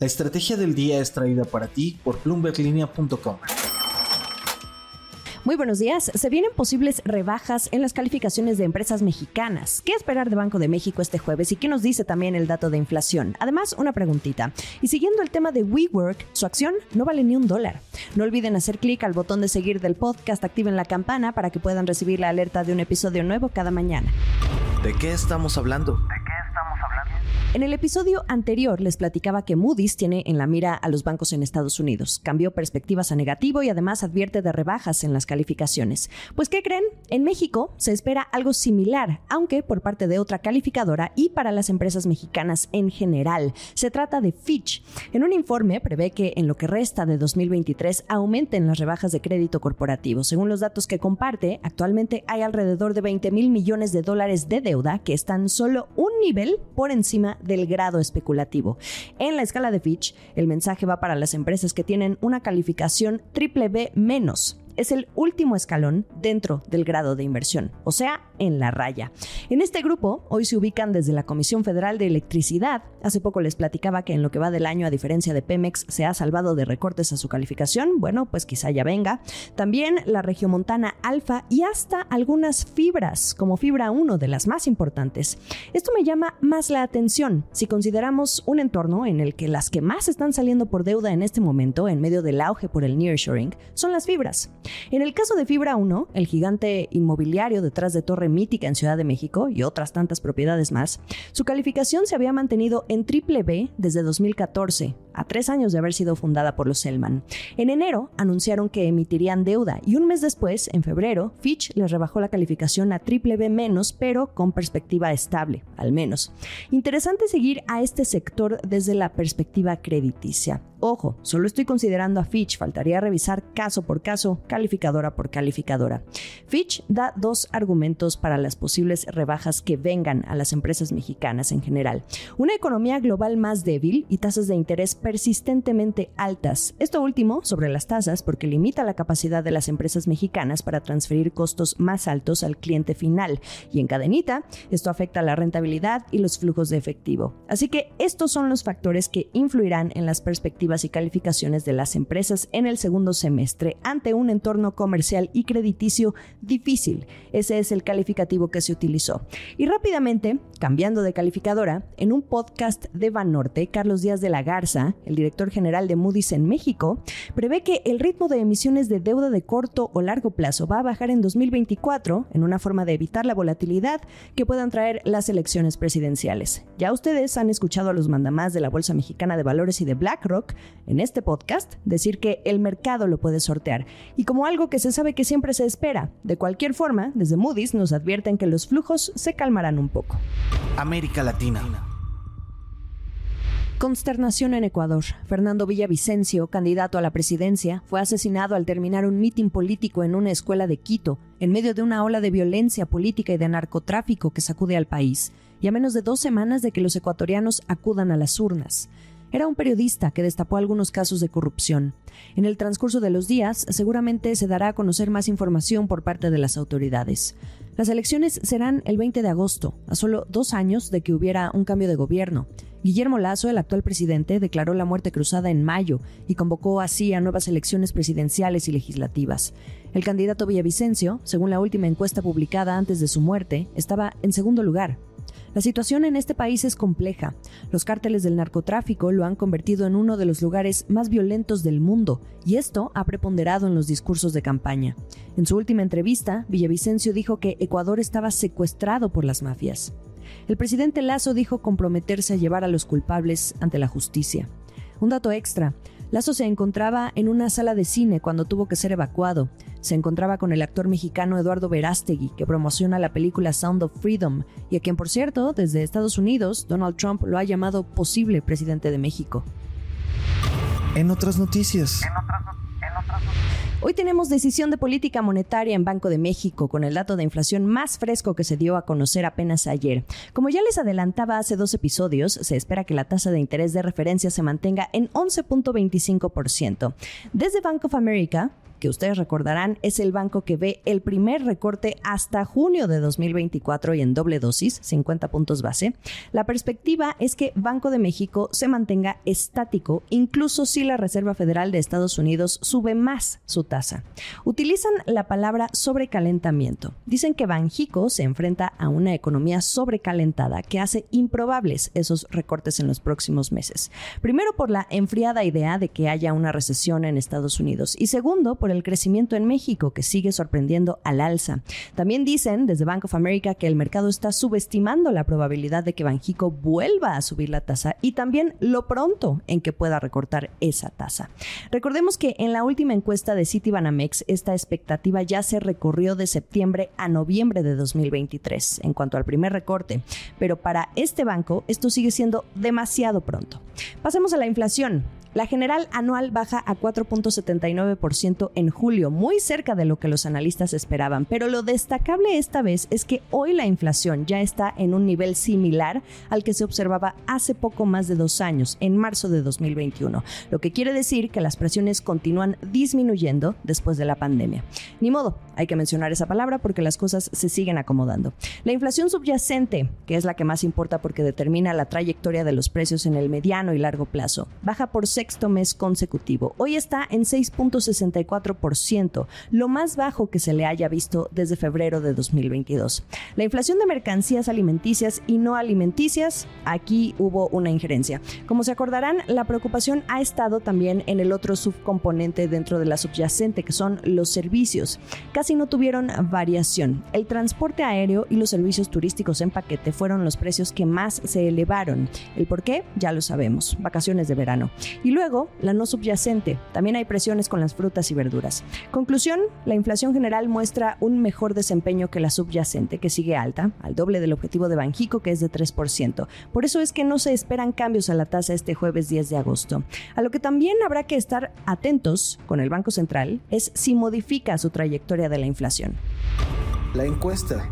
La estrategia del día es traída para ti por bloomberglinea.com. Muy buenos días. Se vienen posibles rebajas en las calificaciones de empresas mexicanas. ¿Qué esperar de Banco de México este jueves y qué nos dice también el dato de inflación? Además, una preguntita. Y siguiendo el tema de WeWork, su acción no vale ni un dólar. No olviden hacer clic al botón de seguir del podcast, activen la campana para que puedan recibir la alerta de un episodio nuevo cada mañana. ¿De qué estamos hablando? En el episodio anterior les platicaba que Moody's tiene en la mira a los bancos en Estados Unidos. Cambió perspectivas a negativo y además advierte de rebajas en las calificaciones. Pues ¿qué creen? En México se espera algo similar, aunque por parte de otra calificadora y para las empresas mexicanas en general. Se trata de Fitch. En un informe prevé que en lo que resta de 2023 aumenten las rebajas de crédito corporativo. Según los datos que comparte, actualmente hay alrededor de 20 mil millones de dólares de deuda que están solo un nivel por encima del grado especulativo. En la escala de Fitch, el mensaje va para las empresas que tienen una calificación triple B menos es el último escalón dentro del grado de inversión, o sea, en la raya. En este grupo, hoy se ubican desde la Comisión Federal de Electricidad. Hace poco les platicaba que en lo que va del año, a diferencia de Pemex, se ha salvado de recortes a su calificación. Bueno, pues quizá ya venga. También la Regiomontana Alfa y hasta algunas fibras, como Fibra 1 de las más importantes. Esto me llama más la atención si consideramos un entorno en el que las que más están saliendo por deuda en este momento, en medio del auge por el nearshoring, son las fibras. En el caso de Fibra 1, el gigante inmobiliario detrás de Torre Mítica en Ciudad de México y otras tantas propiedades más, su calificación se había mantenido en triple B desde 2014, a tres años de haber sido fundada por los Selman. En enero anunciaron que emitirían deuda y un mes después, en febrero, Fitch les rebajó la calificación a triple B menos, pero con perspectiva estable, al menos. Interesante seguir a este sector desde la perspectiva crediticia. Ojo, solo estoy considerando a Fitch, faltaría revisar caso por caso, calificadora por calificadora. Fitch da dos argumentos para las posibles rebajas que vengan a las empresas mexicanas en general. Una economía global más débil y tasas de interés persistentemente altas. Esto último sobre las tasas porque limita la capacidad de las empresas mexicanas para transferir costos más altos al cliente final. Y en cadenita, esto afecta la rentabilidad y los flujos de efectivo. Así que estos son los factores que influirán en las perspectivas y calificaciones de las empresas en el segundo semestre ante un entorno comercial y crediticio difícil. Ese es el calificativo que se utilizó. Y rápidamente, cambiando de calificadora, en un podcast de Banorte, Carlos Díaz de la Garza, el director general de Moody's en México, prevé que el ritmo de emisiones de deuda de corto o largo plazo va a bajar en 2024 en una forma de evitar la volatilidad que puedan traer las elecciones presidenciales. Ya ustedes han escuchado a los mandamás de la Bolsa Mexicana de Valores y de BlackRock en este podcast decir que el mercado lo puede sortear y como algo que se sabe que siempre se espera. De cualquier forma, desde Moody's nos advierten que los flujos se calmarán un poco. América Latina. Consternación en Ecuador. Fernando Villavicencio, candidato a la presidencia, fue asesinado al terminar un mitin político en una escuela de Quito, en medio de una ola de violencia política y de narcotráfico que sacude al país, y a menos de dos semanas de que los ecuatorianos acudan a las urnas. Era un periodista que destapó algunos casos de corrupción. En el transcurso de los días, seguramente se dará a conocer más información por parte de las autoridades. Las elecciones serán el 20 de agosto, a solo dos años de que hubiera un cambio de gobierno. Guillermo Lazo, el actual presidente, declaró la muerte cruzada en mayo y convocó así a nuevas elecciones presidenciales y legislativas. El candidato Villavicencio, según la última encuesta publicada antes de su muerte, estaba en segundo lugar, la situación en este país es compleja. Los cárteles del narcotráfico lo han convertido en uno de los lugares más violentos del mundo, y esto ha preponderado en los discursos de campaña. En su última entrevista, Villavicencio dijo que Ecuador estaba secuestrado por las mafias. El presidente Lazo dijo comprometerse a llevar a los culpables ante la justicia. Un dato extra, Lazo se encontraba en una sala de cine cuando tuvo que ser evacuado. Se encontraba con el actor mexicano Eduardo Verástegui, que promociona la película Sound of Freedom, y a quien, por cierto, desde Estados Unidos, Donald Trump lo ha llamado posible presidente de México. En otras noticias. Hoy tenemos decisión de política monetaria en Banco de México con el dato de inflación más fresco que se dio a conocer apenas ayer. Como ya les adelantaba hace dos episodios, se espera que la tasa de interés de referencia se mantenga en 11.25%. Desde Bank of America, que ustedes recordarán es el banco que ve el primer recorte hasta junio de 2024 y en doble dosis, 50 puntos base, la perspectiva es que Banco de México se mantenga estático, incluso si la Reserva Federal de Estados Unidos sube más su tasa. Utilizan la palabra sobrecalentamiento. Dicen que Banjico se enfrenta a una economía sobrecalentada que hace improbables esos recortes en los próximos meses. Primero por la enfriada idea de que haya una recesión en Estados Unidos y segundo por el crecimiento en México que sigue sorprendiendo al alza. También dicen desde Bank of America que el mercado está subestimando la probabilidad de que Banjico vuelva a subir la tasa y también lo pronto en que pueda recortar esa tasa. Recordemos que en la última encuesta de Citibanamex esta expectativa ya se recorrió de septiembre a noviembre de 2023 en cuanto al primer recorte, pero para este banco esto sigue siendo demasiado pronto. Pasemos a la inflación. La general anual baja a 4.79% en julio, muy cerca de lo que los analistas esperaban, pero lo destacable esta vez es que hoy la inflación ya está en un nivel similar al que se observaba hace poco más de dos años, en marzo de 2021, lo que quiere decir que las presiones continúan disminuyendo después de la pandemia. Ni modo, hay que mencionar esa palabra porque las cosas se siguen acomodando. La inflación subyacente, que es la que más importa porque determina la trayectoria de los precios en el mediano y largo plazo, baja por sexto mes consecutivo. Hoy está en 6.64%, lo más bajo que se le haya visto desde febrero de 2022. La inflación de mercancías alimenticias y no alimenticias, aquí hubo una injerencia. Como se acordarán, la preocupación ha estado también en el otro subcomponente dentro de la subyacente, que son los servicios. Casi no tuvieron variación. El transporte aéreo y los servicios turísticos en paquete fueron los precios que más se elevaron. El por qué, ya lo sabemos, vacaciones de verano. Y luego, la no subyacente. También hay presiones con las frutas y verduras. Conclusión, la inflación general muestra un mejor desempeño que la subyacente, que sigue alta, al doble del objetivo de Banjico, que es de 3%. Por eso es que no se esperan cambios a la tasa este jueves 10 de agosto. A lo que también habrá que estar atentos con el Banco Central es si modifica su trayectoria de la inflación. La encuesta.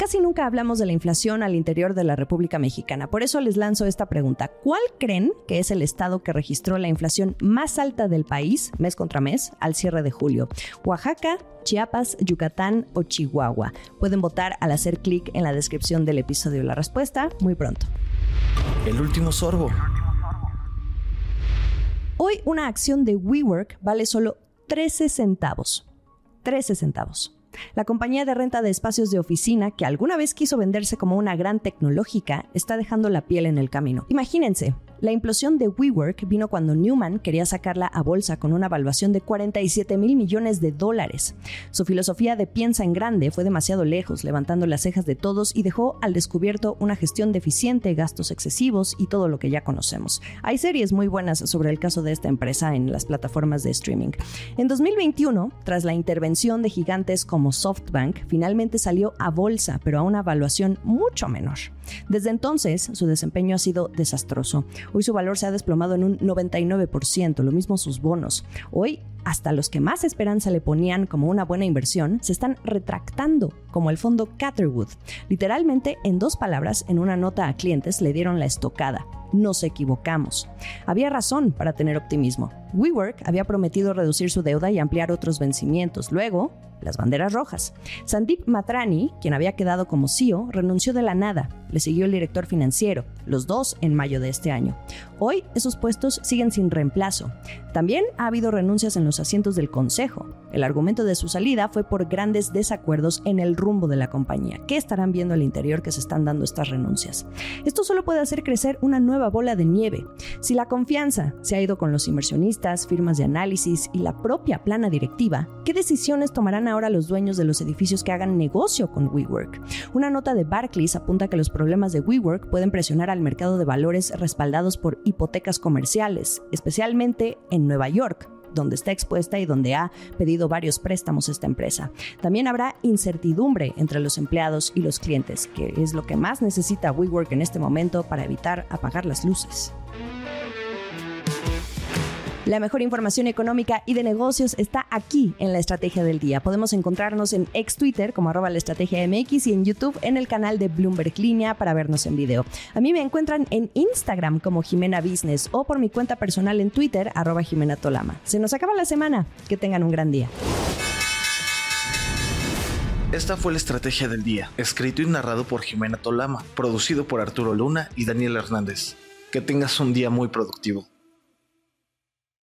Casi nunca hablamos de la inflación al interior de la República Mexicana. Por eso les lanzo esta pregunta. ¿Cuál creen que es el estado que registró la inflación más alta del país, mes contra mes, al cierre de julio? ¿Oaxaca, Chiapas, Yucatán o Chihuahua? Pueden votar al hacer clic en la descripción del episodio. La respuesta muy pronto. El último sorbo. Hoy una acción de WeWork vale solo 13 centavos. 13 centavos. La compañía de renta de espacios de oficina, que alguna vez quiso venderse como una gran tecnológica, está dejando la piel en el camino. Imagínense, la implosión de WeWork vino cuando Newman quería sacarla a bolsa con una evaluación de 47 mil millones de dólares. Su filosofía de piensa en grande fue demasiado lejos, levantando las cejas de todos y dejó al descubierto una gestión deficiente, gastos excesivos y todo lo que ya conocemos. Hay series muy buenas sobre el caso de esta empresa en las plataformas de streaming. En 2021, tras la intervención de gigantes como SoftBank, finalmente salió a bolsa, pero a una evaluación mucho menor. Desde entonces, su desempeño ha sido desastroso. Hoy su valor se ha desplomado en un 99%, lo mismo sus bonos. Hoy, hasta los que más esperanza le ponían como una buena inversión, se están retractando, como el fondo Catherwood. Literalmente, en dos palabras, en una nota a clientes le dieron la estocada. Nos equivocamos. Había razón para tener optimismo. WeWork había prometido reducir su deuda y ampliar otros vencimientos. Luego, las banderas rojas. Sandeep Matrani, quien había quedado como CEO, renunció de la nada. Le siguió el director financiero, los dos en mayo de este año. Hoy esos puestos siguen sin reemplazo. También ha habido renuncias en los asientos del consejo. El argumento de su salida fue por grandes desacuerdos en el rumbo de la compañía. ¿Qué estarán viendo al interior que se están dando estas renuncias? Esto solo puede hacer crecer una bola de nieve. Si la confianza se ha ido con los inversionistas, firmas de análisis y la propia plana directiva, ¿qué decisiones tomarán ahora los dueños de los edificios que hagan negocio con WeWork? Una nota de Barclays apunta que los problemas de WeWork pueden presionar al mercado de valores respaldados por hipotecas comerciales, especialmente en Nueva York, donde está expuesta y donde ha pedido varios préstamos esta empresa. También habrá incertidumbre entre los empleados y los clientes, que es lo que más necesita WeWork en este momento para evitar apagar las luces. La mejor información económica y de negocios está aquí en la Estrategia del Día. Podemos encontrarnos en ex Twitter como arroba la estrategia MX y en YouTube en el canal de Bloomberg Línea para vernos en video. A mí me encuentran en Instagram como Jimena Business o por mi cuenta personal en Twitter arroba Jimena Tolama. Se nos acaba la semana. Que tengan un gran día. Esta fue la estrategia del día, escrito y narrado por Jimena Tolama, producido por Arturo Luna y Daniel Hernández. Que tengas un día muy productivo.